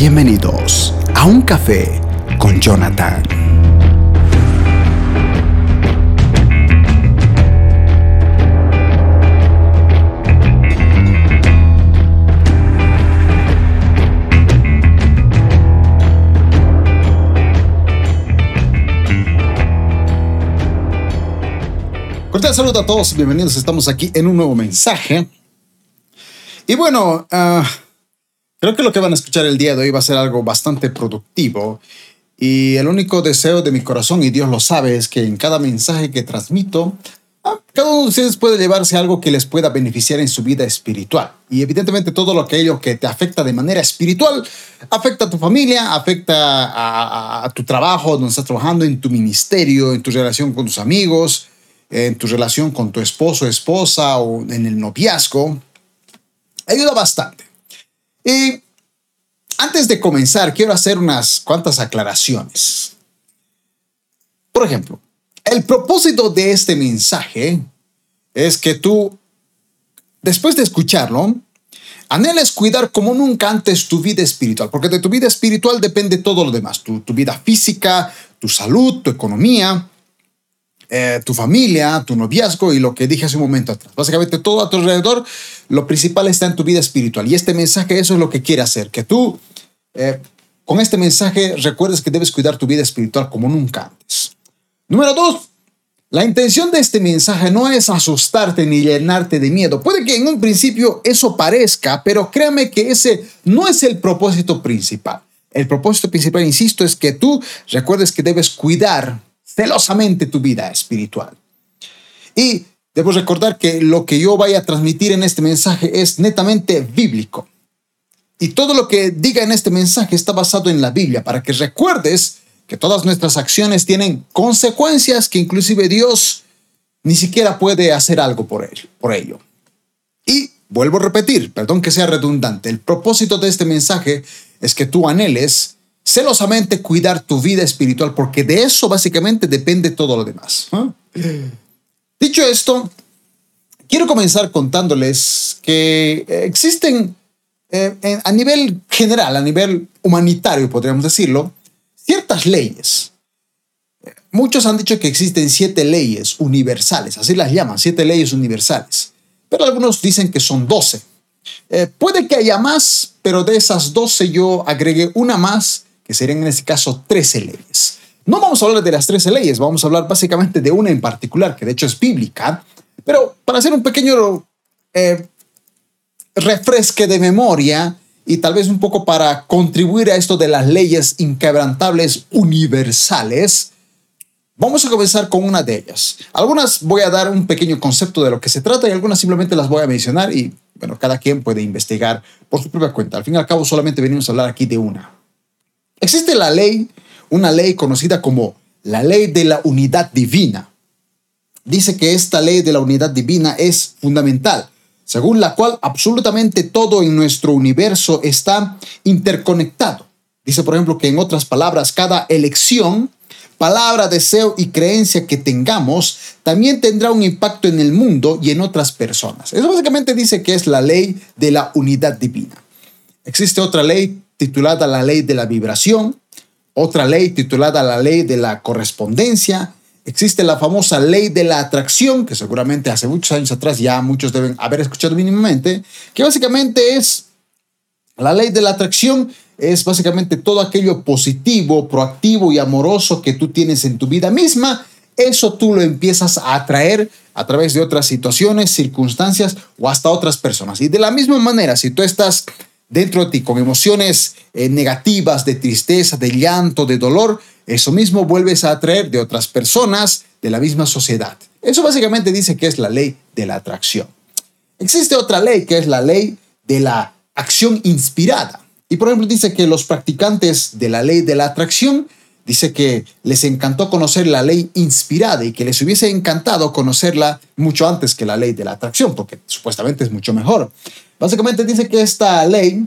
Bienvenidos a un café con Jonathan. Cordial saludo a todos, bienvenidos. Estamos aquí en un nuevo mensaje. Y bueno, ah, creo que lo que van a escuchar el día de hoy va a ser algo bastante productivo. Y el único deseo de mi corazón, y Dios lo sabe, es que en cada mensaje que transmito, cada uno de ustedes puede llevarse algo que les pueda beneficiar en su vida espiritual. Y evidentemente todo lo que ello que te afecta de manera espiritual afecta a tu familia, afecta a, a tu trabajo, donde estás trabajando, en tu ministerio, en tu relación con tus amigos en tu relación con tu esposo, esposa o en el noviazgo, ayuda bastante. Y antes de comenzar, quiero hacer unas cuantas aclaraciones. Por ejemplo, el propósito de este mensaje es que tú, después de escucharlo, anheles cuidar como nunca antes tu vida espiritual, porque de tu vida espiritual depende todo lo demás, tu, tu vida física, tu salud, tu economía, eh, tu familia, tu noviazgo y lo que dije hace un momento atrás. Básicamente todo a tu alrededor, lo principal está en tu vida espiritual. Y este mensaje, eso es lo que quiere hacer, que tú eh, con este mensaje recuerdes que debes cuidar tu vida espiritual como nunca antes. Número dos, la intención de este mensaje no es asustarte ni llenarte de miedo. Puede que en un principio eso parezca, pero créame que ese no es el propósito principal. El propósito principal, insisto, es que tú recuerdes que debes cuidar celosamente tu vida espiritual. Y debo recordar que lo que yo vaya a transmitir en este mensaje es netamente bíblico. Y todo lo que diga en este mensaje está basado en la Biblia, para que recuerdes que todas nuestras acciones tienen consecuencias que inclusive Dios ni siquiera puede hacer algo por, él, por ello. Y vuelvo a repetir, perdón que sea redundante, el propósito de este mensaje es que tú anheles celosamente cuidar tu vida espiritual, porque de eso básicamente depende todo lo demás. Dicho esto, quiero comenzar contándoles que existen eh, a nivel general, a nivel humanitario, podríamos decirlo, ciertas leyes. Muchos han dicho que existen siete leyes universales, así las llaman, siete leyes universales, pero algunos dicen que son doce. Eh, puede que haya más, pero de esas doce yo agregué una más que serían en este caso 13 leyes. No vamos a hablar de las 13 leyes, vamos a hablar básicamente de una en particular, que de hecho es bíblica, pero para hacer un pequeño eh, refresque de memoria y tal vez un poco para contribuir a esto de las leyes inquebrantables universales, Vamos a comenzar con una de ellas. Algunas voy a dar un pequeño concepto de lo que se trata y algunas simplemente las voy a mencionar y, bueno, cada quien puede investigar por su propia cuenta. Al fin y al cabo, solamente venimos a hablar aquí de una. Existe la ley, una ley conocida como la ley de la unidad divina. Dice que esta ley de la unidad divina es fundamental, según la cual absolutamente todo en nuestro universo está interconectado. Dice, por ejemplo, que en otras palabras, cada elección, palabra, deseo y creencia que tengamos también tendrá un impacto en el mundo y en otras personas. Eso básicamente dice que es la ley de la unidad divina. Existe otra ley titulada la ley de la vibración, otra ley titulada la ley de la correspondencia, existe la famosa ley de la atracción, que seguramente hace muchos años atrás ya muchos deben haber escuchado mínimamente, que básicamente es la ley de la atracción, es básicamente todo aquello positivo, proactivo y amoroso que tú tienes en tu vida misma, eso tú lo empiezas a atraer a través de otras situaciones, circunstancias o hasta otras personas. Y de la misma manera, si tú estás dentro de ti con emociones eh, negativas, de tristeza, de llanto, de dolor, eso mismo vuelves a atraer de otras personas de la misma sociedad. Eso básicamente dice que es la ley de la atracción. Existe otra ley que es la ley de la acción inspirada. Y por ejemplo dice que los practicantes de la ley de la atracción dice que les encantó conocer la ley inspirada y que les hubiese encantado conocerla mucho antes que la ley de la atracción, porque supuestamente es mucho mejor. Básicamente dice que esta ley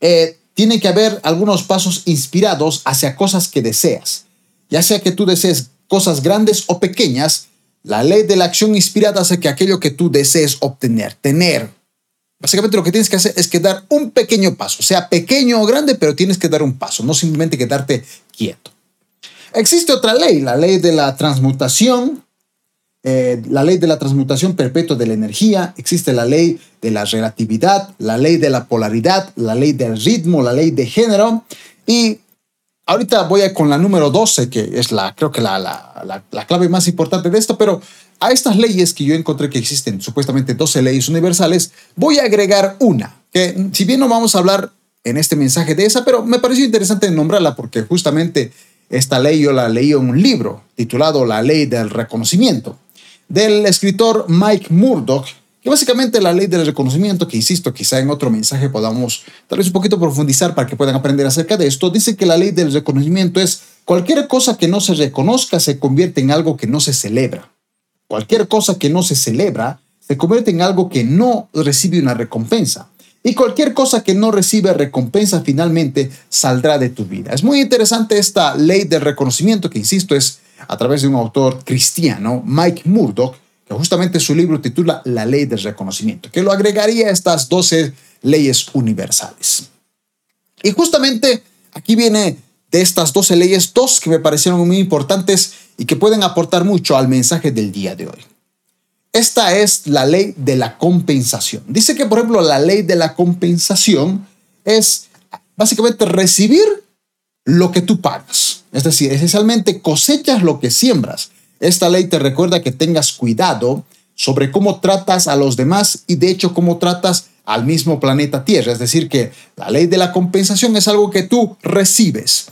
eh, tiene que haber algunos pasos inspirados hacia cosas que deseas. Ya sea que tú desees cosas grandes o pequeñas, la ley de la acción inspirada hace que aquello que tú desees obtener, tener, Básicamente lo que tienes que hacer es que dar un pequeño paso, sea pequeño o grande, pero tienes que dar un paso, no simplemente quedarte quieto. Existe otra ley, la ley de la transmutación, eh, la ley de la transmutación perpetua de la energía, existe la ley de la relatividad, la ley de la polaridad, la ley del ritmo, la ley de género. Y ahorita voy a con la número 12, que es la, creo que la, la, la clave más importante de esto, pero a estas leyes que yo encontré que existen, supuestamente 12 leyes universales, voy a agregar una, que si bien no vamos a hablar en este mensaje de esa, pero me pareció interesante nombrarla porque justamente esta ley yo la leí en un libro titulado La ley del reconocimiento del escritor Mike Murdoch, que básicamente la ley del reconocimiento, que insisto, quizá en otro mensaje podamos tal vez un poquito profundizar para que puedan aprender acerca de esto, dice que la ley del reconocimiento es cualquier cosa que no se reconozca se convierte en algo que no se celebra. Cualquier cosa que no se celebra se convierte en algo que no recibe una recompensa. Y cualquier cosa que no recibe recompensa finalmente saldrá de tu vida. Es muy interesante esta ley del reconocimiento que, insisto, es a través de un autor cristiano, Mike Murdoch, justamente su libro titula La ley del reconocimiento, que lo agregaría a estas 12 leyes universales. Y justamente aquí viene de estas 12 leyes dos que me parecieron muy importantes y que pueden aportar mucho al mensaje del día de hoy. Esta es la ley de la compensación. Dice que, por ejemplo, la ley de la compensación es básicamente recibir lo que tú pagas. Es decir, esencialmente cosechas lo que siembras. Esta ley te recuerda que tengas cuidado sobre cómo tratas a los demás y de hecho cómo tratas al mismo planeta Tierra. Es decir, que la ley de la compensación es algo que tú recibes.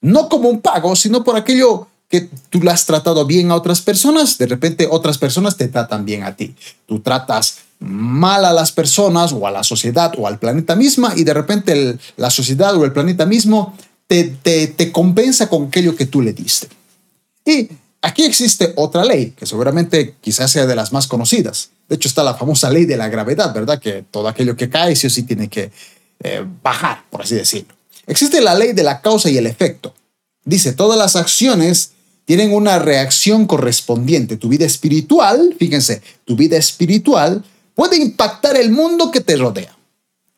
No como un pago, sino por aquello que tú le has tratado bien a otras personas, de repente otras personas te tratan bien a ti. Tú tratas mal a las personas o a la sociedad o al planeta misma y de repente la sociedad o el planeta mismo te, compensa con aquello que tú le diste. Y aquí existe otra ley, que seguramente quizás sea de las más conocidas. De hecho, está la famosa ley de la gravedad, ¿verdad? Que todo aquello que cae sí o sí tiene que eh, bajar, por así decirlo. Existe la ley de la causa y el efecto. Dice, todas las acciones tienen una reacción correspondiente. Tu vida espiritual, fíjense, tu vida espiritual puede impactar el mundo que te rodea,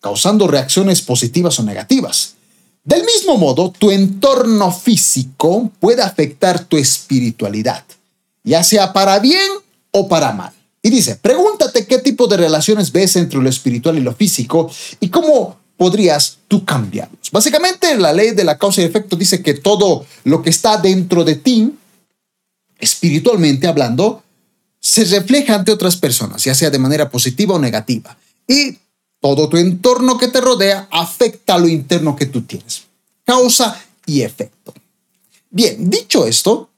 causando reacciones positivas o negativas. Del mismo modo, tu entorno físico puede afectar tu espiritualidad, ya sea para bien o para mal. Y dice, pregúntate qué tipo de relaciones ves entre lo espiritual y lo físico y cómo podrías tú cambiarlos. Básicamente, la ley de la causa y efecto dice que todo lo que está dentro de ti, espiritualmente hablando, se refleja ante otras personas, ya sea de manera positiva o negativa. Y todo tu entorno que te rodea afecta a lo interno que tú tienes. Causa y efecto. Bien, dicho esto,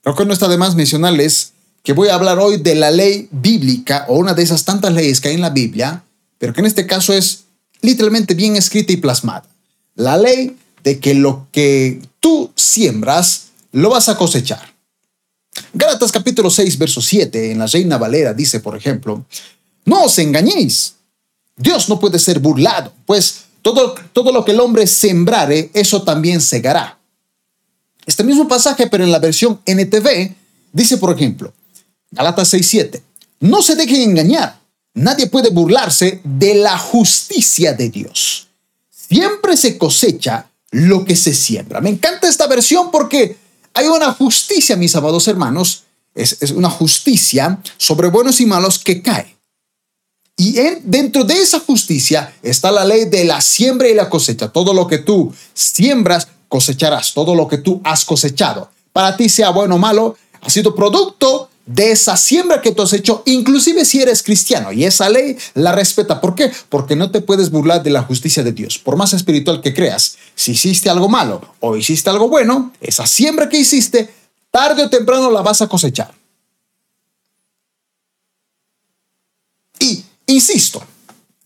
creo que no está de más mencionarles que voy a hablar hoy de la ley bíblica o una de esas tantas leyes que hay en la Biblia, pero que en este caso es literalmente bien escrita y plasmada. La ley de que lo que tú siembras lo vas a cosechar. Gálatas capítulo 6, verso 7, en la Reina Valera dice, por ejemplo, no os engañéis. Dios no puede ser burlado, pues todo, todo lo que el hombre sembrare, eso también segará. Este mismo pasaje, pero en la versión NTV, dice, por ejemplo, Galatas 6:7, no se dejen engañar, nadie puede burlarse de la justicia de Dios. Siempre se cosecha lo que se siembra. Me encanta esta versión porque hay una justicia, mis amados hermanos, es, es una justicia sobre buenos y malos que cae. Y dentro de esa justicia está la ley de la siembra y la cosecha. Todo lo que tú siembras, cosecharás. Todo lo que tú has cosechado. Para ti sea bueno o malo, ha sido producto de esa siembra que tú has hecho, inclusive si eres cristiano. Y esa ley la respeta. ¿Por qué? Porque no te puedes burlar de la justicia de Dios. Por más espiritual que creas, si hiciste algo malo o hiciste algo bueno, esa siembra que hiciste, tarde o temprano la vas a cosechar. Insisto,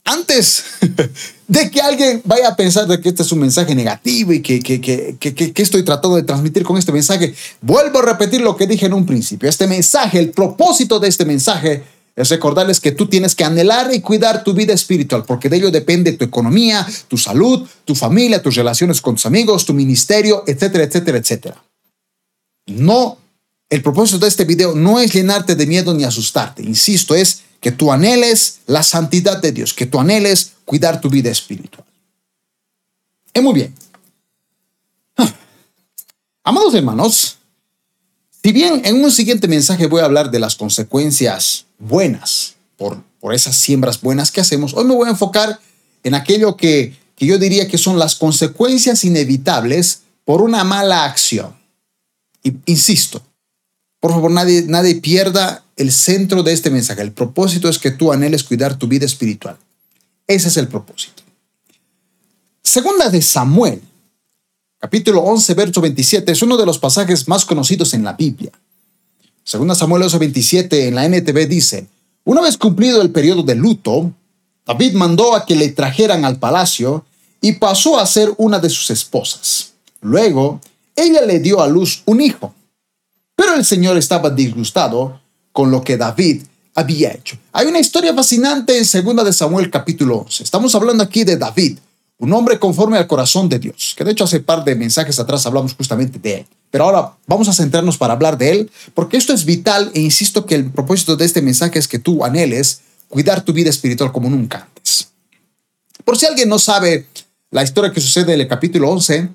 antes de que alguien vaya a pensar de que este es un mensaje negativo y que, que, que, que, estoy tratando de transmitir con este mensaje, vuelvo a repetir lo que dije en un principio. Este mensaje, el propósito de este mensaje es recordarles que tú tienes que anhelar y cuidar tu vida espiritual, porque de ello depende tu economía, tu salud, tu familia, tus relaciones con tus amigos, tu ministerio, etcétera, etcétera, etcétera. No, el propósito de este video no es llenarte de miedo ni asustarte, insisto, es que tú anheles la santidad de Dios, que tú anheles cuidar tu vida espiritual. Es muy bien. Ah. Amados hermanos, si bien en un siguiente mensaje voy a hablar de las consecuencias buenas por, por esas siembras buenas que hacemos, hoy me voy a enfocar en aquello que, que yo diría que son las consecuencias inevitables por una mala acción. Insisto, por favor, nadie, nadie pierda el centro de este mensaje. El propósito es que tú anheles cuidar tu vida espiritual. Ese es el propósito. Segunda de Samuel, capítulo 11, verso 27, es uno de los pasajes más conocidos en la Biblia. Segunda Samuel 11, 27 en la NTV dice, una vez cumplido el periodo de luto, David mandó a que le trajeran al palacio y pasó a ser una de sus esposas. Luego, ella le dio a luz un hijo. Pero el Señor estaba disgustado con lo que David había hecho. Hay una historia fascinante en 2 de Samuel capítulo 11. Estamos hablando aquí de David, un hombre conforme al corazón de Dios, que de hecho hace par de mensajes atrás hablamos justamente de él. Pero ahora vamos a centrarnos para hablar de él, porque esto es vital e insisto que el propósito de este mensaje es que tú anheles cuidar tu vida espiritual como nunca antes. Por si alguien no sabe la historia que sucede en el capítulo 11,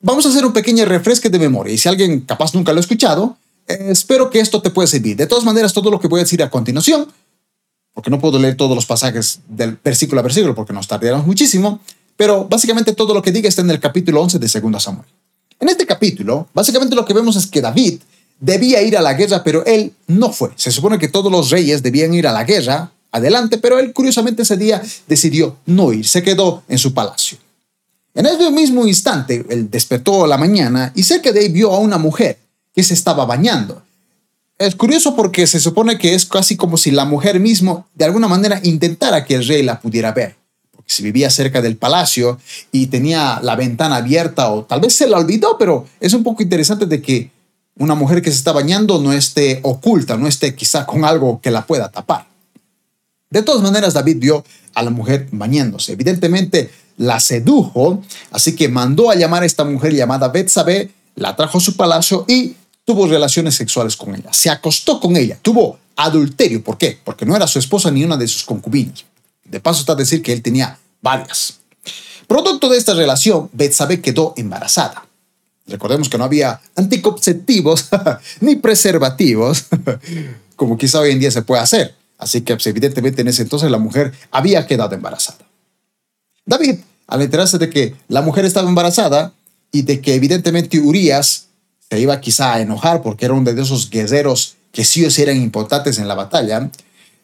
vamos a hacer un pequeño refresque de memoria. Y si alguien capaz nunca lo ha escuchado, espero que esto te pueda servir. De todas maneras, todo lo que voy a decir a continuación, porque no puedo leer todos los pasajes del versículo a versículo porque nos tardaremos muchísimo, pero básicamente todo lo que diga está en el capítulo 11 de 2 Samuel. En este capítulo, básicamente lo que vemos es que David debía ir a la guerra, pero él no fue. Se supone que todos los reyes debían ir a la guerra adelante, pero él curiosamente ese día decidió no ir, se quedó en su palacio. En ese mismo instante, él despertó a la mañana y cerca de ahí vio a una mujer que se estaba bañando. Es curioso porque se supone que es casi como si la mujer mismo de alguna manera intentara que el rey la pudiera ver. Porque si vivía cerca del palacio y tenía la ventana abierta o tal vez se la olvidó, pero es un poco interesante de que una mujer que se está bañando no esté oculta, no esté quizá con algo que la pueda tapar. De todas maneras, David vio a la mujer bañándose. Evidentemente, la sedujo, así que mandó a llamar a esta mujer llamada Betsabé, la trajo a su palacio y tuvo relaciones sexuales con ella. Se acostó con ella, tuvo adulterio. ¿Por qué? Porque no era su esposa ni una de sus concubinas. De paso está a decir que él tenía varias. Producto de esta relación, Betsabé quedó embarazada. Recordemos que no había anticonceptivos ni preservativos, como quizá hoy en día se puede hacer. Así que pues, evidentemente en ese entonces la mujer había quedado embarazada. David, al enterarse de que la mujer estaba embarazada y de que evidentemente Urias se iba quizá a enojar porque era uno de esos guerreros que sí o eran importantes en la batalla,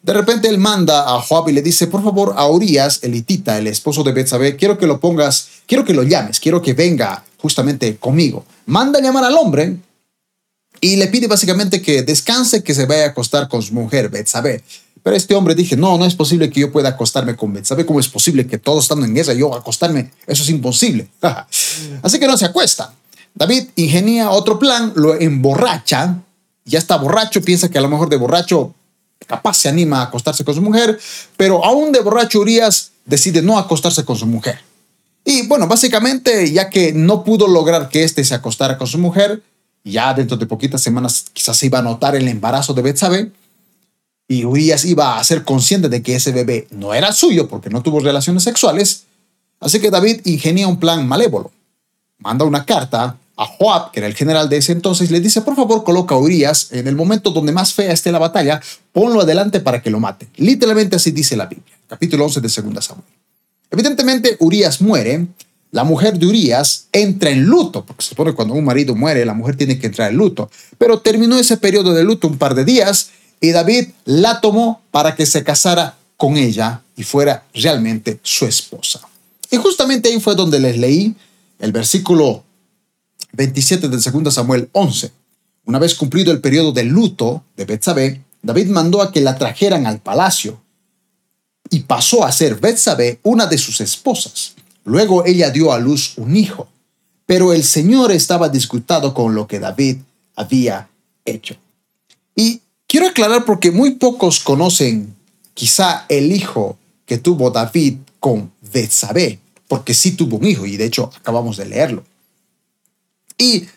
de repente él manda a Joab y le dice, por favor, a Urias, el hitita, el esposo de Betsabé, quiero que lo pongas, quiero que lo llames, quiero que venga justamente conmigo. Manda a llamar al hombre y le pide básicamente que descanse, que se vaya a acostar con su mujer, Betsabé. Pero este hombre dije, no, no es posible que yo pueda acostarme con ¿Sabe cómo es posible que todos estando en guerra yo acostarme? Eso es imposible. Así que no se acuesta. David ingenia otro plan, lo emborracha, ya está borracho, piensa que a lo mejor de borracho capaz se anima a acostarse con su mujer, pero aún de borracho Urias decide no acostarse con su mujer. Y bueno, básicamente, ya que no pudo lograr que éste se acostara con su mujer, ya dentro de poquitas semanas quizás se iba a notar el embarazo de Betsabé, y Urias iba a ser consciente de que ese bebé no era suyo porque no tuvo relaciones sexuales, así que David ingenia un plan malévolo. Manda una carta a Joab, que era el general de ese entonces, le dice, por favor, coloca a Urias en el momento donde más fea esté la batalla, ponlo adelante para que lo mate. Literalmente así dice la Biblia, capítulo 11 de 2 Samuel. Evidentemente, Urias muere, la mujer de Urias entra en luto, porque se supone que cuando un marido muere, la mujer tiene que entrar en luto, pero terminó ese periodo de luto un par de días y David la tomó para que se casara con ella y fuera realmente su esposa. Y justamente ahí fue donde les leí el versículo 27 del 2 Samuel 11. Una vez cumplido el periodo de luto de Betsabé, David mandó a que la trajeran al palacio y pasó a ser Betsabé una de sus esposas. Luego ella dio a luz un hijo, pero el Señor estaba disgustado con lo que David había hecho. Y Quiero aclarar porque muy pocos conocen quizá el hijo que tuvo David con Betsabé, porque sí tuvo un hijo y de hecho acabamos de leerlo. Y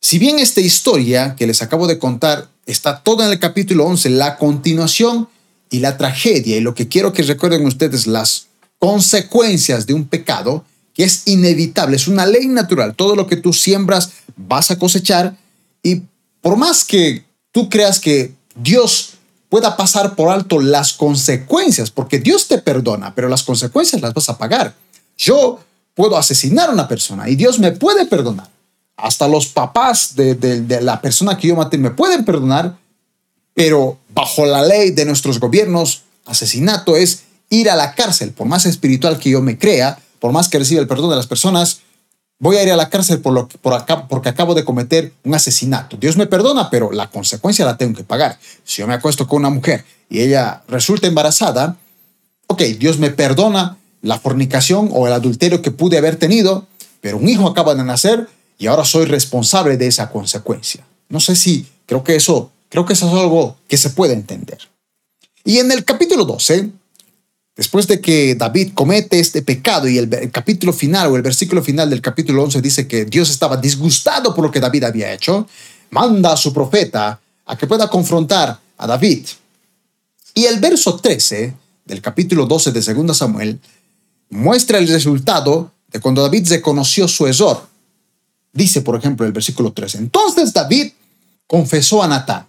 si bien esta historia que les acabo de contar está toda en el capítulo 11, la continuación y la tragedia, y lo que quiero que recuerden ustedes, las consecuencias de un pecado, que es inevitable, es una ley natural. Todo lo que tú siembras vas a cosechar y por más que tú creas que Dios pueda pasar por alto las consecuencias, porque Dios te perdona, pero las consecuencias las vas a pagar. Yo puedo asesinar a una persona y Dios me puede perdonar. Hasta los papás de, la persona que yo maté me pueden perdonar, pero bajo la ley de nuestros gobiernos, asesinato es ir a la cárcel, por más espiritual que yo me crea, por más que reciba el perdón de las personas, voy a ir a la cárcel por lo, porque acabo de cometer un asesinato. Dios me perdona, pero la consecuencia la tengo que pagar. Si yo me acuesto con una mujer y ella resulta embarazada, ok, Dios me perdona la fornicación o el adulterio que pude haber tenido, pero un hijo acaba de nacer y ahora soy responsable de esa consecuencia. No sé si creo que eso, creo que eso es algo que se puede entender. Y en el capítulo 12, Después de que David comete este pecado y el, capítulo final o el versículo final del capítulo 11 dice que Dios estaba disgustado por lo que David había hecho, manda a su profeta a que pueda confrontar a David. Y el verso 13 del capítulo 12 de 2 Samuel muestra el resultado de cuando David reconoció su error. Dice, por ejemplo, el versículo 13, entonces David confesó a Natán,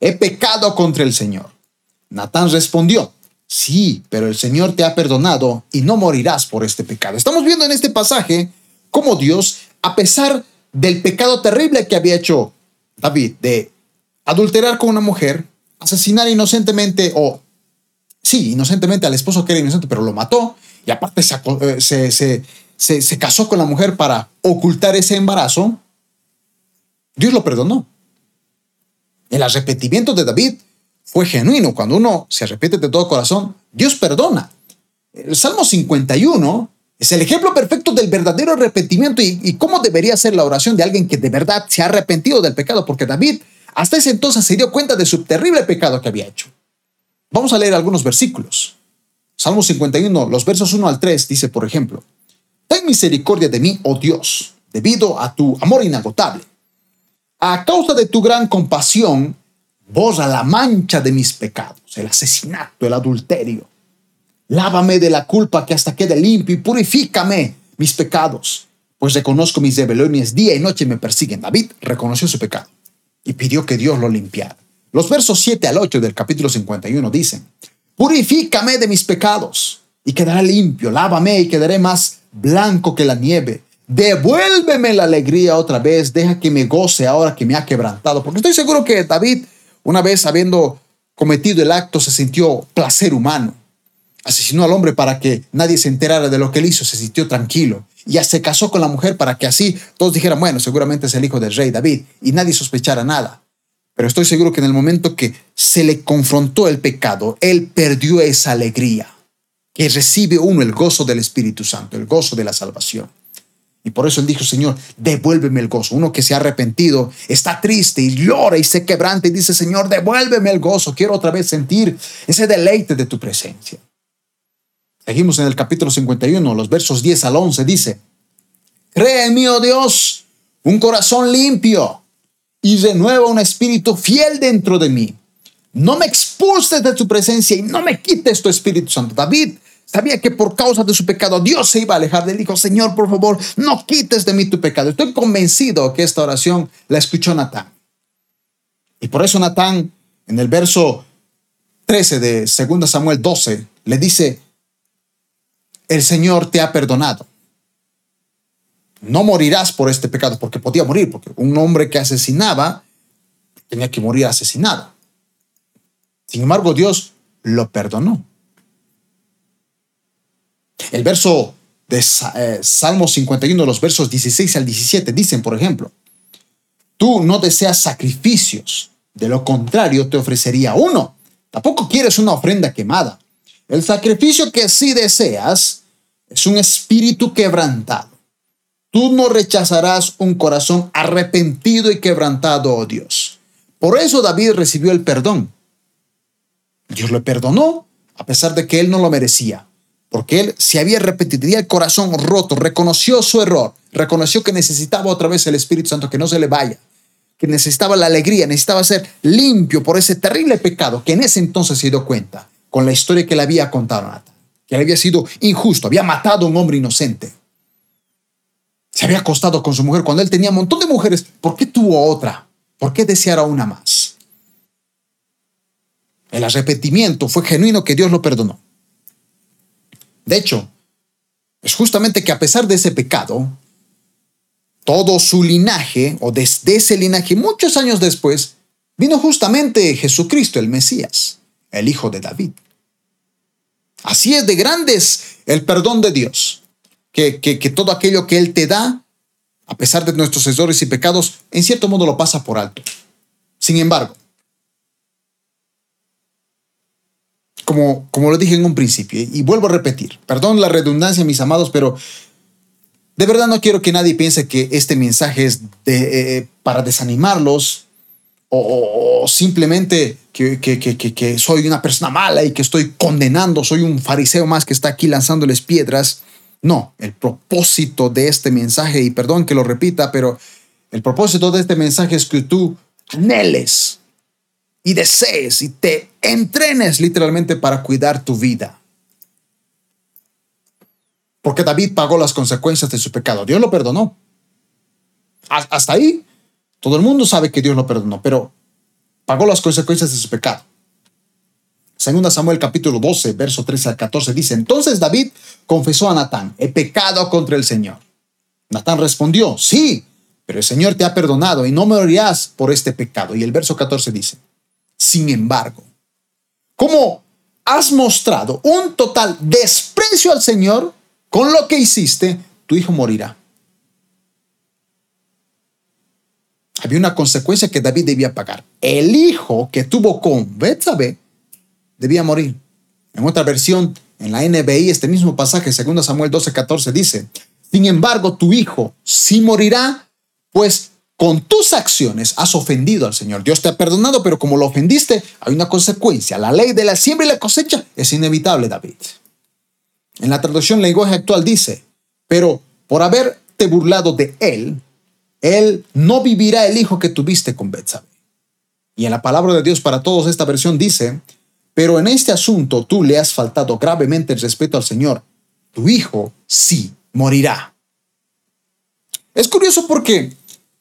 he pecado contra el Señor. Natán respondió, Sí, pero el Señor te ha perdonado y no morirás por este pecado. Estamos viendo en este pasaje cómo Dios, a pesar del pecado terrible que había hecho David, de adulterar con una mujer, asesinar inocentemente o, sí, inocentemente al esposo que era inocente, pero lo mató y aparte se, se, se, se casó con la mujer para ocultar ese embarazo, Dios lo perdonó. El arrepentimiento de David fue genuino. Cuando uno se arrepiente de todo corazón, Dios perdona. El Salmo 51 es el ejemplo perfecto del verdadero arrepentimiento y, cómo debería ser la oración de alguien que de verdad se ha arrepentido del pecado, porque David hasta ese entonces se dio cuenta de su terrible pecado que había hecho. Vamos a leer algunos versículos. Salmo 51, los versos 1 al 3 dice, por ejemplo, Ten misericordia de mí, oh Dios, debido a tu amor inagotable. A causa de tu gran compasión, borra la mancha de mis pecados, el asesinato, el adulterio. Lávame de la culpa que hasta quede limpio y purifícame mis pecados, pues reconozco mis rebeliones día y noche me persiguen. David reconoció su pecado y pidió que Dios lo limpiara. Los versos 7 al 8 del capítulo 51 dicen, Purifícame de mis pecados y quedaré limpio, lávame y quedaré más blanco que la nieve. Devuélveme la alegría otra vez, deja que me goce ahora que me ha quebrantado, porque estoy seguro que David una vez habiendo cometido el acto se sintió placer humano. Asesinó al hombre para que nadie se enterara de lo que él hizo, se sintió tranquilo. Ya se casó con la mujer para que así todos dijeran, bueno, seguramente es el hijo del rey David y nadie sospechara nada. Pero estoy seguro que en el momento que se le confrontó el pecado, él perdió esa alegría que recibe uno el gozo del Espíritu Santo, el gozo de la salvación. Y por eso él dijo, Señor, devuélveme el gozo. Uno que se ha arrepentido está triste y llora y se quebranta y dice, Señor, devuélveme el gozo. Quiero otra vez sentir ese deleite de tu presencia. Seguimos en el capítulo 51, los versos 10 al 11, dice, Cree en mí, oh Dios, un corazón limpio y renueva un espíritu fiel dentro de mí. No me expulses de tu presencia y no me quites tu Espíritu Santo. David Sabía que por causa de su pecado Dios se iba a alejar de él. Dijo, Señor, por favor, no quites de mí tu pecado. Estoy convencido que esta oración la escuchó Natán. Y por eso Natán, en el verso 13 de 2 Samuel 12, le dice, el Señor te ha perdonado. No morirás por este pecado, porque podía morir, porque un hombre que asesinaba tenía que morir asesinado. Sin embargo, Dios lo perdonó. El verso de eh, Salmo 51, los versos 16 al 17, dicen, por ejemplo, tú no deseas sacrificios, de lo contrario te ofrecería uno. Tampoco quieres una ofrenda quemada. El sacrificio que sí deseas es un espíritu quebrantado. Tú no rechazarás un corazón arrepentido y quebrantado, oh Dios. Por eso David recibió el perdón. Dios le perdonó a pesar de que él no lo merecía porque él se había repetido, el corazón roto, reconoció su error, reconoció que necesitaba otra vez el Espíritu Santo, que no se le vaya, que necesitaba la alegría, necesitaba ser limpio por ese terrible pecado que en ese entonces se dio cuenta. con la historia que le había contado a Natán, que él había sido injusto, había matado a un hombre inocente. Se había acostado con su mujer cuando él tenía un montón de mujeres. ¿Por qué tuvo otra? ¿Por qué deseara una más? El arrepentimiento fue genuino que Dios lo perdonó. De hecho, es justamente que a pesar de ese pecado, todo su linaje, o desde ese linaje, muchos años después, vino justamente Jesucristo, el Mesías, el Hijo de David. Así es de grandes el perdón de Dios, que, que, todo aquello que Él te da, a pesar de nuestros errores y pecados, en cierto modo lo pasa por alto. Sin embargo, como, como lo dije en un principio, y vuelvo a repetir, perdón la redundancia, mis amados, pero de verdad no quiero que nadie piense que este mensaje es de, eh, para desanimarlos o, simplemente que, que, que, que, soy una persona mala y que estoy condenando, soy un fariseo más que está aquí lanzándoles piedras. No, el propósito de este mensaje, y perdón que lo repita, pero el propósito de este mensaje es que tú anheles y desees y te entrenes literalmente para cuidar tu vida. Porque David pagó las consecuencias de su pecado. Dios lo perdonó. Hasta ahí, todo el mundo sabe que Dios lo perdonó, pero pagó las consecuencias de su pecado. Segunda Samuel capítulo 12, verso 13 al 14 dice, entonces David confesó a Natán, he pecado contra el Señor. Natán respondió, sí, pero el Señor te ha perdonado y no morirás por este pecado. Y el verso 14 dice, sin embargo, como has mostrado un total desprecio al Señor con lo que hiciste, tu hijo morirá. Había una consecuencia que David debía pagar. El hijo que tuvo con Betsabé debía morir. En otra versión, en la NBI, este mismo pasaje, 2 Samuel 12, 14, dice, sin embargo, tu hijo sí morirá pues con tus acciones has ofendido al Señor. Dios te ha perdonado, pero como lo ofendiste, hay una consecuencia. La ley de la siembra y la cosecha es inevitable, David. En la traducción lenguaje actual dice, pero por haberte burlado de él, él no vivirá el hijo que tuviste con Betsabé. Y en la palabra de Dios para todos esta versión dice, pero en este asunto tú le has faltado gravemente el respeto al Señor. Tu hijo sí morirá. Es curioso porque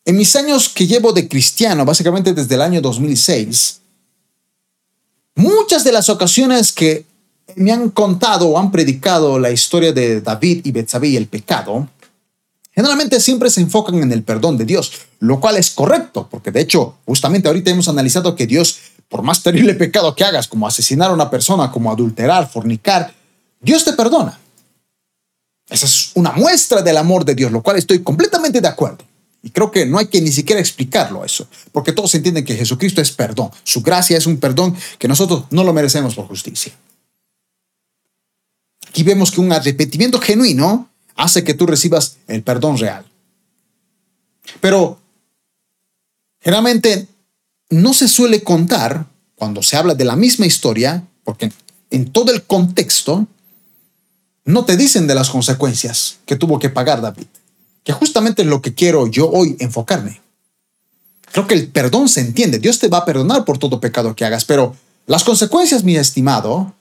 en mis años que llevo de cristiano, básicamente desde el año 2006, muchas de las ocasiones que me han contado o han predicado la historia de David y Betsabé y el pecado, generalmente siempre se enfocan en el perdón de Dios, lo cual es correcto, porque de hecho, justamente ahorita hemos analizado que Dios, por más terrible pecado que hagas, como asesinar a una persona, como adulterar, fornicar, Dios te perdona. Esa es una muestra del amor de Dios, lo cual estoy completamente de acuerdo. Y creo que no hay que ni siquiera explicarlo eso, porque todos entienden que Jesucristo es perdón. Su gracia es un perdón que nosotros no lo merecemos por justicia. Aquí vemos que un arrepentimiento genuino hace que tú recibas el perdón real. Pero generalmente no se suele contar cuando se habla de la misma historia, porque en todo el contexto no te dicen de las consecuencias que tuvo que pagar David, que justamente es lo que quiero yo hoy enfocarme. Creo que el perdón se entiende, Dios te va a perdonar por todo pecado que hagas, pero las consecuencias, mi estimado,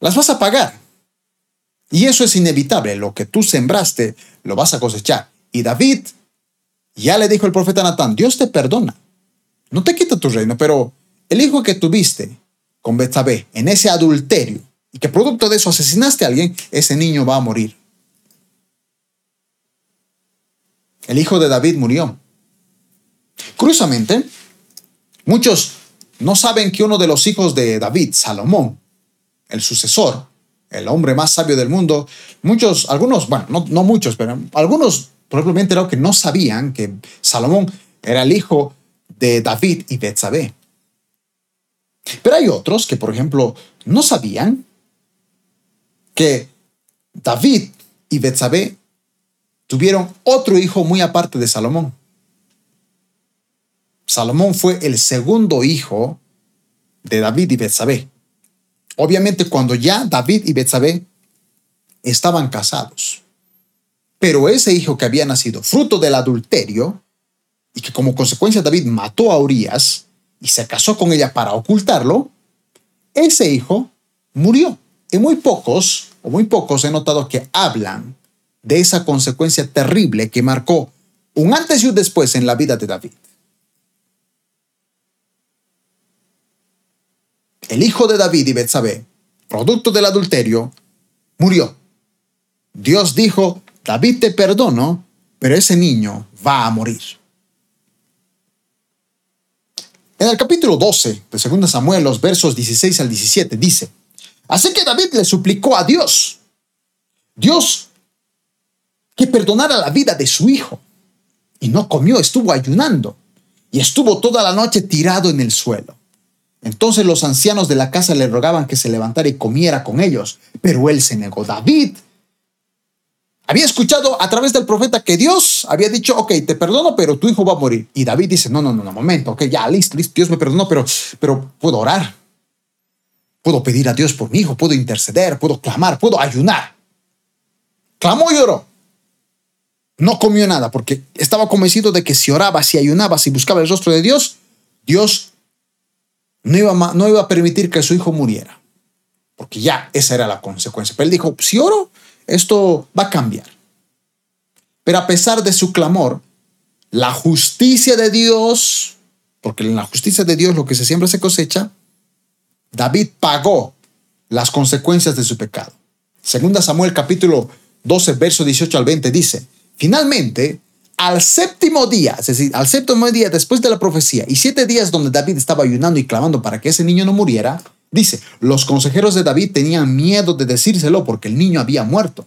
las vas a pagar. Y eso es inevitable, lo que tú sembraste, lo vas a cosechar. Y David, ya le dijo el profeta Natán, Dios te perdona, no te quita tu reino, pero el hijo que tuviste con Betsabé en ese adulterio, y que producto de eso asesinaste a alguien, ese niño va a morir. El hijo de David murió. Curiosamente, muchos no saben que uno de los hijos de David, Salomón, el sucesor, el hombre más sabio del mundo, muchos, algunos, bueno, no, muchos, pero algunos probablemente que no sabían que Salomón era el hijo de David y Betsabé. Pero hay otros que, por ejemplo, no sabían que David y Betsabé tuvieron otro hijo muy aparte de Salomón. Salomón fue el segundo hijo de David y Betsabé. Obviamente cuando ya David y Betsabé estaban casados. Pero ese hijo que había nacido fruto del adulterio y que como consecuencia David mató a Urias y se casó con ella para ocultarlo, ese hijo murió. Y muy pocos, o muy pocos he notado que hablan de esa consecuencia terrible que marcó un antes y un después en la vida de David. El hijo de David y Betsabé, producto del adulterio, murió. Dios dijo, David te perdono, pero ese niño va a morir. En el capítulo 12 de 2 Samuel, los versos 16 al 17, dice, Así que David le suplicó a Dios, Dios, que perdonara la vida de su hijo. Y no comió, estuvo ayunando. Y estuvo toda la noche tirado en el suelo. Entonces los ancianos de la casa le rogaban que se levantara y comiera con ellos, pero él se negó. David había escuchado a través del profeta que Dios había dicho, ok, te perdono, pero tu hijo va a morir. Y David dice, no, no, no, no, momento, ok, ya, listo, listo, Dios me perdonó, pero, pero puedo orar. Puedo pedir a Dios por mi hijo, puedo interceder, puedo clamar, puedo ayunar. Clamó y oró. No comió nada porque estaba convencido de que si oraba, si ayunaba, si buscaba el rostro de Dios, Dios no iba, no iba a permitir que su hijo muriera. Porque ya esa era la consecuencia. Pero él dijo, si oro, esto va a cambiar. Pero a pesar de su clamor, la justicia de Dios, porque en la justicia de Dios lo que se siembra se cosecha, David pagó las consecuencias de su pecado. Segunda Samuel capítulo 12, verso 18 al 20 dice, finalmente, al séptimo día, es decir, al séptimo día después de la profecía y siete días donde David estaba ayunando y clamando para que ese niño no muriera, Dice, los consejeros de David tenían miedo de decírselo porque el niño había muerto.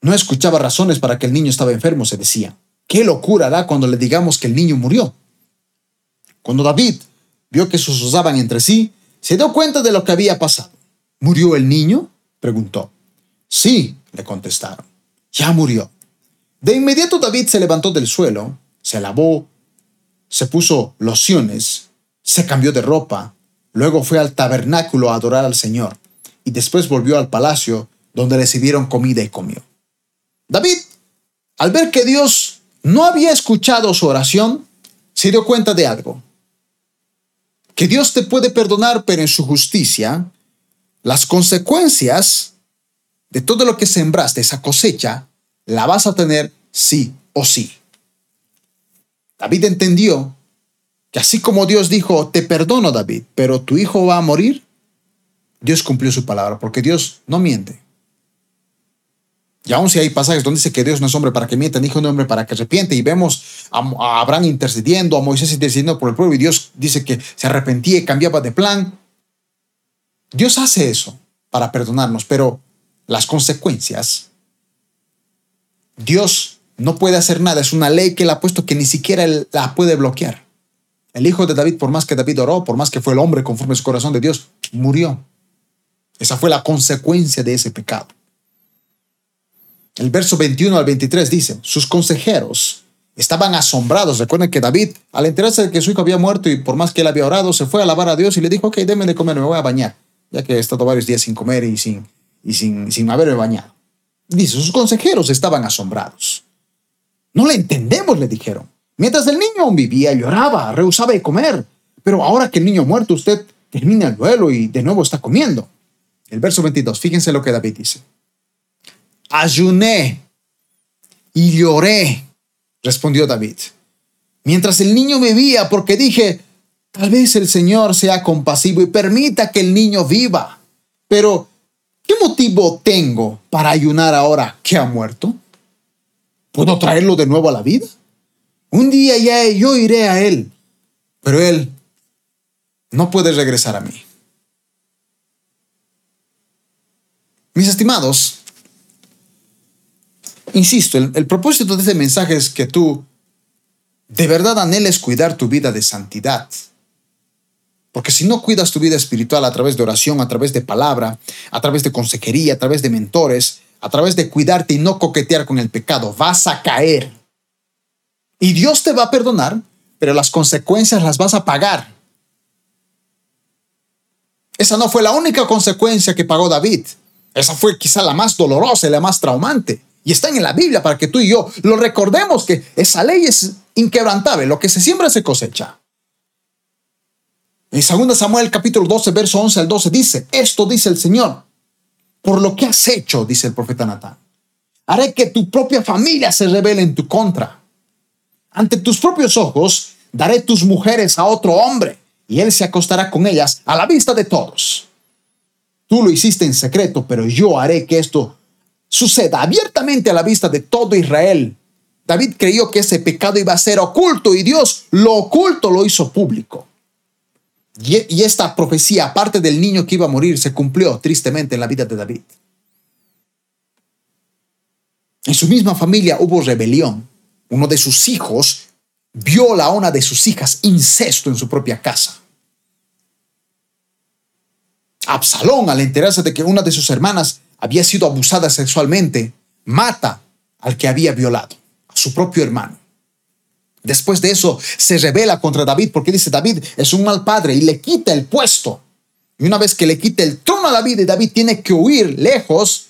No escuchaba razones para que el niño estaba enfermo, se decía. ¿Qué locura hará cuando le digamos que el niño murió? Cuando David vio que susurraban entre sí, se dio cuenta de lo que había pasado. ¿Murió el niño? preguntó. Sí, le contestaron. Ya murió. De inmediato David se levantó del suelo, se lavó, se puso lociones, se cambió de ropa, Luego fue al tabernáculo a adorar al Señor y después volvió al palacio donde le sirvieron comida y comió. David, al ver que Dios no había escuchado su oración, se dio cuenta de algo. Que Dios te puede perdonar, pero en su justicia, las consecuencias de todo lo que sembraste, esa cosecha, la vas a tener sí o sí. David entendió así como Dios dijo, te perdono David, pero tu hijo va a morir, Dios cumplió su palabra, porque Dios no miente. Y aún si hay pasajes donde dice que Dios no es hombre para que mienta, ni hijo de hombre para que arrepiente, y vemos a, Abraham intercediendo, a Moisés intercediendo por el pueblo, y Dios dice que se arrepentía y cambiaba de plan. Dios hace eso para perdonarnos, pero las consecuencias, Dios no puede hacer nada, es una ley que él ha puesto que ni siquiera él la puede bloquear. El hijo de David, por más que David oró, por más que fue el hombre conforme a su corazón de Dios, murió. Esa fue la consecuencia de ese pecado. El verso 21 al 23 dice, sus consejeros estaban asombrados. Recuerden que David, al enterarse de que su hijo había muerto y por más que él había orado, se fue a alabar a Dios y le dijo, ok, déme de comer, me voy a bañar, ya que he estado varios días sin comer y sin, y sin, sin haberme bañado. Dice, sus consejeros estaban asombrados. No le entendemos, le dijeron. Mientras el niño vivía, lloraba, rehusaba de comer. Pero ahora que el niño muerto, usted termina el duelo y de nuevo está comiendo. El verso 22, fíjense lo que David dice. Ayuné y lloré, respondió David, mientras el niño vivía, porque dije, tal vez el Señor sea compasivo y permita que el niño viva. Pero, ¿qué motivo tengo para ayunar ahora que ha muerto? ¿Puedo traerlo de nuevo a la vida? Un día ya yo iré a Él, pero Él no puede regresar a mí. Mis estimados, insisto, el, propósito de este mensaje es que tú de verdad anheles cuidar tu vida de santidad. Porque si no cuidas tu vida espiritual a través de oración, a través de palabra, a través de consejería, a través de mentores, a través de cuidarte y no coquetear con el pecado, vas a caer. Y Dios te va a perdonar, pero las consecuencias las vas a pagar. Esa no fue la única consecuencia que pagó David. Esa fue quizá la más dolorosa y la más traumante. Y está en la Biblia para que tú y yo lo recordemos que esa ley es inquebrantable. Lo que se siembra se cosecha. En 2 Samuel capítulo 12, verso 11 al 12 dice, esto dice el Señor, por lo que has hecho, dice el profeta Natán, haré que tu propia familia se revele en tu contra. Ante tus propios ojos daré tus mujeres a otro hombre y él se acostará con ellas a la vista de todos. Tú lo hiciste en secreto, pero yo haré que esto suceda abiertamente a la vista de todo Israel. David creyó que ese pecado iba a ser oculto y Dios lo oculto lo hizo público. Y, esta profecía, aparte del niño que iba a morir, se cumplió tristemente en la vida de David. En su misma familia hubo rebelión. Uno de sus hijos viola a una de sus hijas, incesto en su propia casa. Absalón, al enterarse de que una de sus hermanas había sido abusada sexualmente, mata al que había violado, a su propio hermano. Después de eso, se revela contra David porque dice, David es un mal padre y le quita el puesto. Y una vez que le quita el trono a David y David tiene que huir lejos,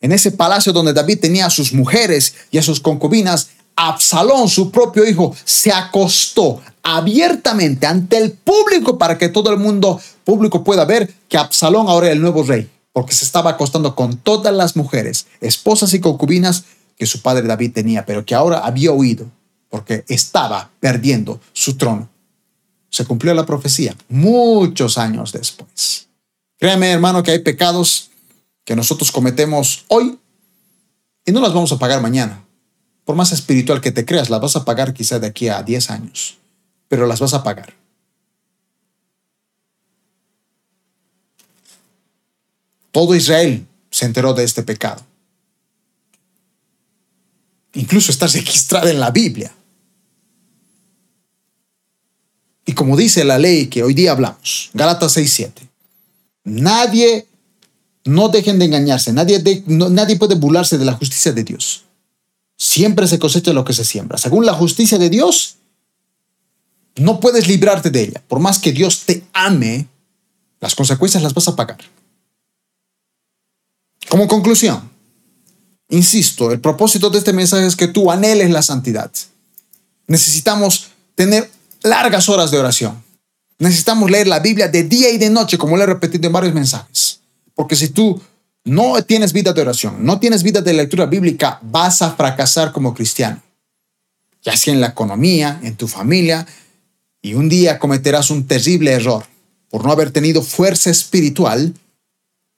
en ese palacio donde David tenía a sus mujeres y a sus concubinas, Absalón, su propio hijo, se acostó abiertamente ante el público para que todo el mundo público pueda ver que Absalón ahora era el nuevo rey, porque se estaba acostando con todas las mujeres, esposas y concubinas que su padre David tenía, pero que ahora había huido, porque estaba perdiendo su trono. Se cumplió la profecía muchos años después. Créeme, hermano, que hay pecados que nosotros cometemos hoy y no las vamos a pagar mañana por más espiritual que te creas, las vas a pagar quizá de aquí a 10 años, pero las vas a pagar. Todo Israel se enteró de este pecado. Incluso está registrada en la Biblia. Y como dice la ley que hoy día hablamos, Galatas 6:7, nadie, no dejen de engañarse, nadie, nadie puede burlarse de la justicia de Dios. Siempre se cosecha lo que se siembra. Según la justicia de Dios, no puedes librarte de ella. Por más que Dios te ame, las consecuencias las vas a pagar. Como conclusión, insisto, el propósito de este mensaje es que tú anheles la santidad. Necesitamos tener largas horas de oración. Necesitamos leer la Biblia de día y de noche, como le he repetido en varios mensajes. Porque si tú no tienes vida de oración, no tienes vida de lectura bíblica, vas a fracasar como cristiano. Ya sea en la economía, en tu familia, y un día cometerás un terrible error por no haber tenido fuerza espiritual,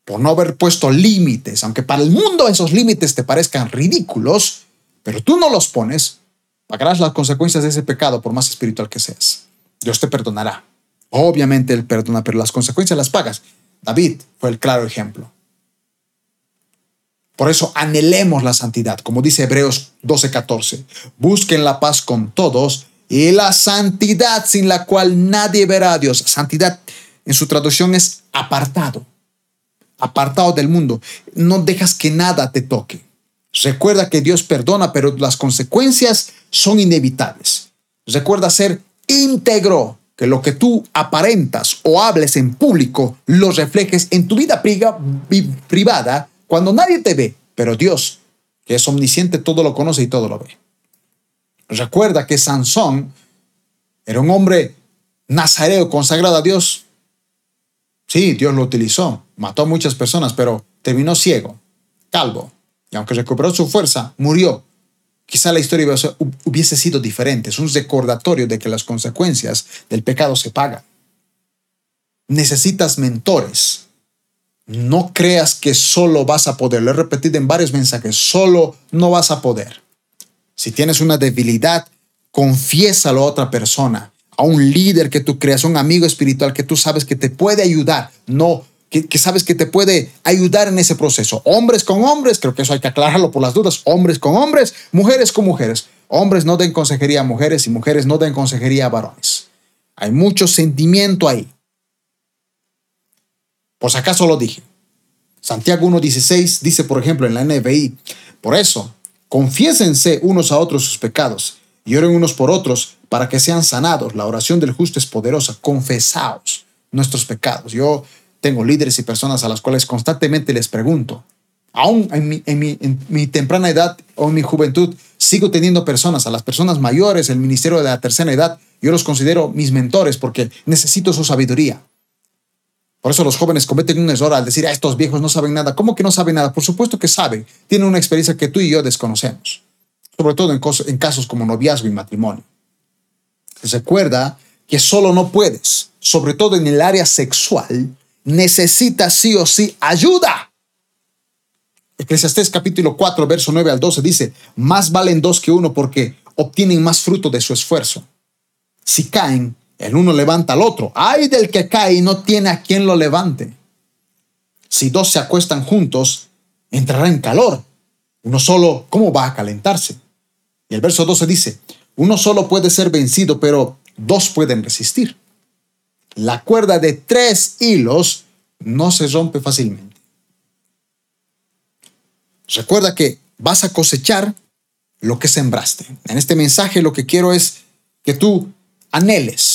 por no haber puesto límites, aunque para el mundo esos límites te parezcan ridículos, pero tú no los pones, pagarás las consecuencias de ese pecado por más espiritual que seas. Dios te perdonará. Obviamente Él perdona, pero las consecuencias las pagas. David fue el claro ejemplo. Por eso anhelemos la santidad, como dice Hebreos 12:14. Busquen la paz con todos y la santidad sin la cual nadie verá a Dios. Santidad en su traducción es apartado, apartado del mundo. No dejas que nada te toque. Recuerda que Dios perdona, pero las consecuencias son inevitables. Recuerda ser íntegro, que lo que tú aparentas o hables en público lo reflejes en tu vida privada cuando nadie te ve, pero Dios, que es omnisciente, todo lo conoce y todo lo ve. Recuerda que Sansón era un hombre nazareo consagrado a Dios. Sí, Dios lo utilizó, mató a muchas personas, pero terminó ciego, calvo, y aunque recuperó su fuerza, murió. Quizá la historia hubiese sido diferente, es un recordatorio de que las consecuencias del pecado se pagan. Necesitas mentores, no creas que solo vas a poder. Lo he repetido en varios mensajes. Solo no vas a poder. Si tienes una debilidad, confiésalo a otra persona, a un líder que tú creas, a un amigo espiritual que tú sabes que te puede ayudar. No, que, que, sabes que te puede ayudar en ese proceso. Hombres con hombres, creo que eso hay que aclararlo por las dudas. Hombres con hombres, mujeres con mujeres. Hombres no den consejería a mujeres y mujeres no den consejería a varones. Hay mucho sentimiento ahí. Por acaso lo dije. Santiago 1.16 dice, por ejemplo, en la NBI, por eso, confiésense unos a otros sus pecados y oren unos por otros para que sean sanados. La oración del justo es poderosa. Confesaos nuestros pecados. Yo tengo líderes y personas a las cuales constantemente les pregunto, aún en mi, en mi temprana edad o en mi juventud, sigo teniendo personas, a las personas mayores, el ministerio de la tercera edad, yo los considero mis mentores porque necesito su sabiduría. Por eso los jóvenes cometen un error al decir, a estos viejos no saben nada. ¿Cómo que no saben nada? Por supuesto que saben. Tienen una experiencia que tú y yo desconocemos. Sobre todo en, en casos como noviazgo y matrimonio. Recuerda que solo no puedes, sobre todo en el área sexual, necesitas sí o sí ayuda. Eclesiastés capítulo 4, verso 9 al 12 dice, más valen dos que uno porque obtienen más fruto de su esfuerzo. Si caen, el uno levanta al otro. Ay del que cae y no tiene a quien lo levante. Si dos se acuestan juntos, entrará en calor. Uno solo, ¿cómo va a calentarse? Y el verso 12 dice, uno solo puede ser vencido, pero dos pueden resistir. La cuerda de tres hilos no se rompe fácilmente. Recuerda que vas a cosechar lo que sembraste. En este mensaje lo que quiero es que tú anheles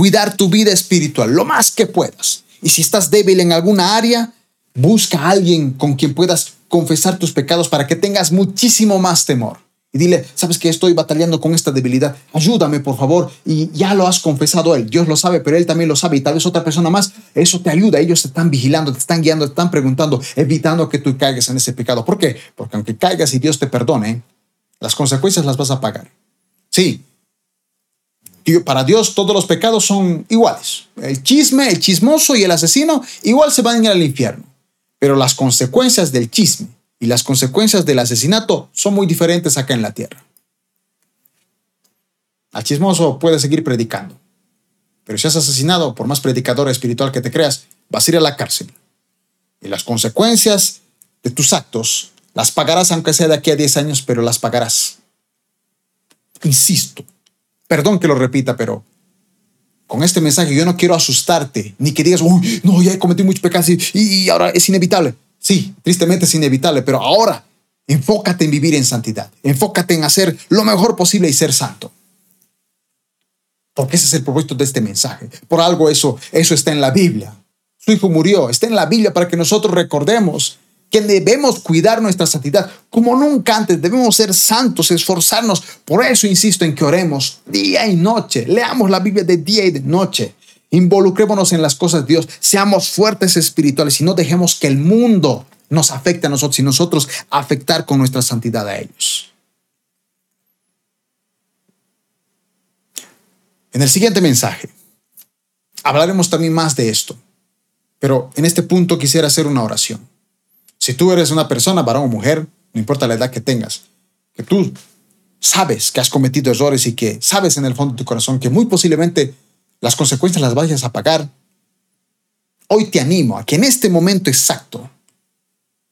cuidar tu vida espiritual lo más que puedas. Y si estás débil en alguna área, busca a alguien con quien puedas confesar tus pecados para que tengas muchísimo más temor. Y dile, sabes que estoy batallando con esta debilidad, ayúdame por favor. Y ya lo has confesado él, Dios lo sabe, pero él también lo sabe y tal vez otra persona más, eso te ayuda, ellos te están vigilando, te están guiando, te están preguntando, evitando que tú caigas en ese pecado. ¿Por qué? Porque aunque caigas y Dios te perdone, las consecuencias las vas a pagar. Sí, para Dios todos los pecados son iguales. El chisme, el chismoso y el asesino igual se van a ir al infierno. Pero las consecuencias del chisme y las consecuencias del asesinato son muy diferentes acá en la tierra. Al chismoso puede seguir predicando. Pero si has asesinado, por más predicador espiritual que te creas, vas a ir a la cárcel. Y las consecuencias de tus actos las pagarás aunque sea de aquí a 10 años, pero las pagarás. Insisto, Perdón que lo repita, pero con este mensaje yo no quiero asustarte, ni que digas, uy, no, ya he cometido muchos pecados y, ahora es inevitable. Sí, tristemente es inevitable, pero ahora enfócate en vivir en santidad, enfócate en hacer lo mejor posible y ser santo. Porque ese es el propósito de este mensaje. Por algo eso, eso está en la Biblia. Su hijo murió, está en la Biblia para que nosotros recordemos que debemos cuidar nuestra santidad como nunca antes. Debemos ser santos, esforzarnos. Por eso insisto en que oremos día y noche. Leamos la Biblia de día y de noche. Involucrémonos en las cosas de Dios. Seamos fuertes espirituales y no dejemos que el mundo nos afecte a nosotros y nosotros afectar con nuestra santidad a ellos. En el siguiente mensaje hablaremos también más de esto, pero en este punto quisiera hacer una oración. Si tú eres una persona, varón o mujer, no importa la edad que tengas, que tú sabes que has cometido errores y que sabes en el fondo de tu corazón que muy posiblemente las consecuencias las vayas a pagar, hoy te animo a que en este momento exacto,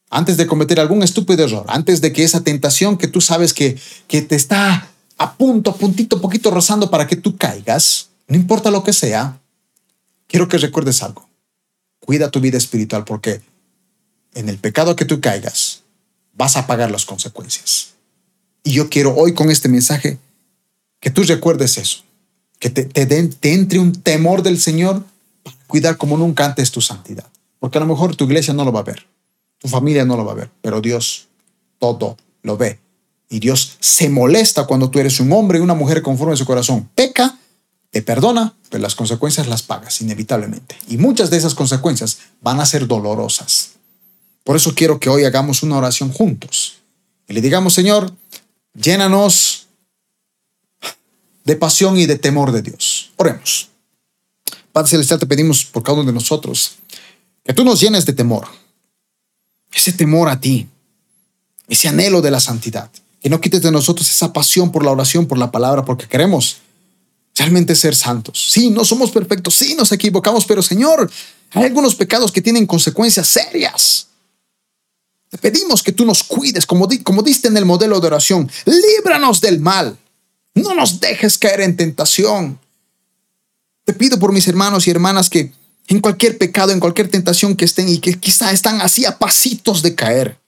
antes de cometer algún estúpido error, antes de que esa tentación que tú sabes que, que te está a punto, a puntito, poquito rozando para que tú caigas, no importa lo que sea, quiero que recuerdes algo. Cuida tu vida espiritual porque en el pecado que tú caigas, vas a pagar las consecuencias. Y yo quiero hoy con este mensaje que tú recuerdes eso, que te, te, entre un temor del Señor para cuidar como nunca antes tu santidad. Porque a lo mejor tu iglesia no lo va a ver, tu familia no lo va a ver, pero Dios todo lo ve. Y Dios se molesta cuando tú eres un hombre y una mujer conforme a su corazón. Peca, te perdona, pero las consecuencias las pagas inevitablemente. Y muchas de esas consecuencias van a ser dolorosas. Por eso quiero que hoy hagamos una oración juntos y le digamos, Señor, llénanos de pasión y de temor de Dios. Oremos. Padre Celestial, te pedimos por cada uno de nosotros que tú nos llenes de temor, ese temor a ti, ese anhelo de la santidad, que no quites de nosotros esa pasión por la oración, por la palabra, porque queremos realmente ser santos. Sí, no somos perfectos, sí, nos equivocamos, pero Señor, hay algunos pecados que tienen consecuencias serias. Te pedimos que tú nos cuides, como, como diste en el modelo de oración. Líbranos del mal. No nos dejes caer en tentación. Te pido por mis hermanos y hermanas que en cualquier pecado, en cualquier tentación que estén y que quizá están así a pasitos de caer,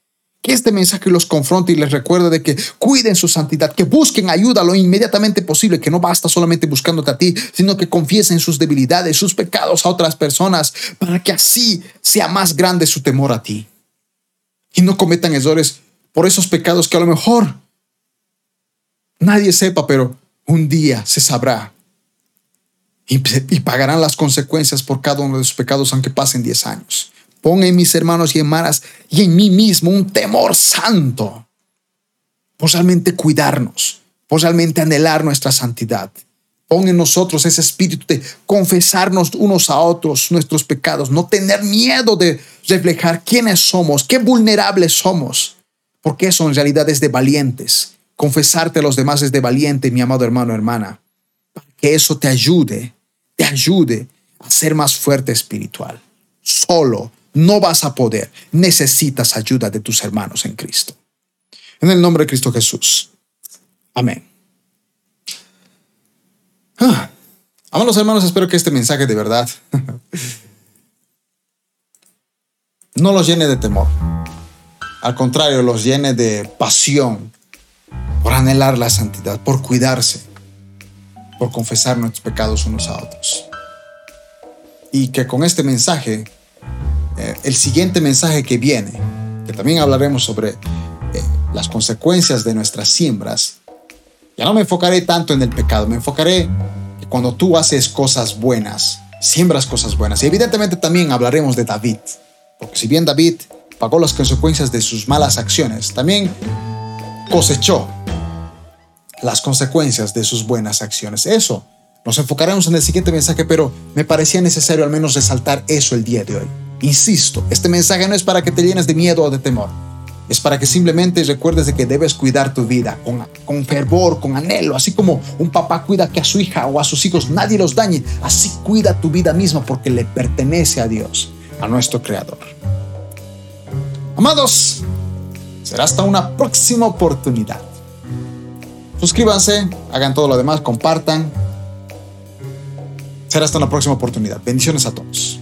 que este mensaje los confronte y les recuerde de que cuiden su santidad, que busquen ayuda lo inmediatamente posible, que no basta solamente buscándote a ti, sino que confiesen sus debilidades, sus pecados a otras personas, para que así sea más grande su temor a ti y no cometan errores por esos pecados que a lo mejor nadie sepa, pero un día se sabrá. Y, pagarán las consecuencias por cada uno de sus pecados, aunque pasen 10 años. Pon en mis hermanos y hermanas y en mí mismo un temor santo. Por realmente cuidarnos, por realmente anhelar nuestra santidad. Pon en nosotros ese espíritu de confesarnos unos a otros nuestros pecados, no tener miedo de reflejar quiénes somos, qué vulnerables somos, porque eso en realidad es de valientes. Confesarte a los demás es de valiente, mi amado hermano, hermana, para que eso te ayude, te ayude a ser más fuerte espiritual. Solo no vas a poder. Necesitas ayuda de tus hermanos en Cristo. En el nombre de Cristo Jesús. Amén. Ah, amados hermanos, espero que este mensaje de verdad no los llene de temor. Al contrario, los llene de pasión por anhelar la santidad, por cuidarse, por confesar nuestros pecados unos a otros. Y que con este mensaje eh, el siguiente mensaje que viene, que también hablaremos sobre eh, las consecuencias de nuestras siembras, ya no me enfocaré tanto en el pecado, me enfocaré que cuando tú haces cosas buenas, siembras cosas buenas. Y evidentemente también hablaremos de David, porque si bien David pagó las consecuencias de sus malas acciones, también cosechó las consecuencias de sus buenas acciones. Eso nos enfocaremos en el siguiente mensaje, pero me parecía necesario al menos resaltar eso el día de hoy. Insisto, este mensaje no es para que te llenes de miedo o de temor. Es para que simplemente recuerdes de que debes cuidar tu vida con, con fervor, con anhelo, así como un papá cuida que a su hija o a sus hijos nadie los dañe, así cuida tu vida misma porque le pertenece a Dios, a nuestro Creador. Amados, será hasta una próxima oportunidad. Suscríbanse, hagan todo lo demás, compartan. Será hasta una próxima oportunidad. Bendiciones a todos.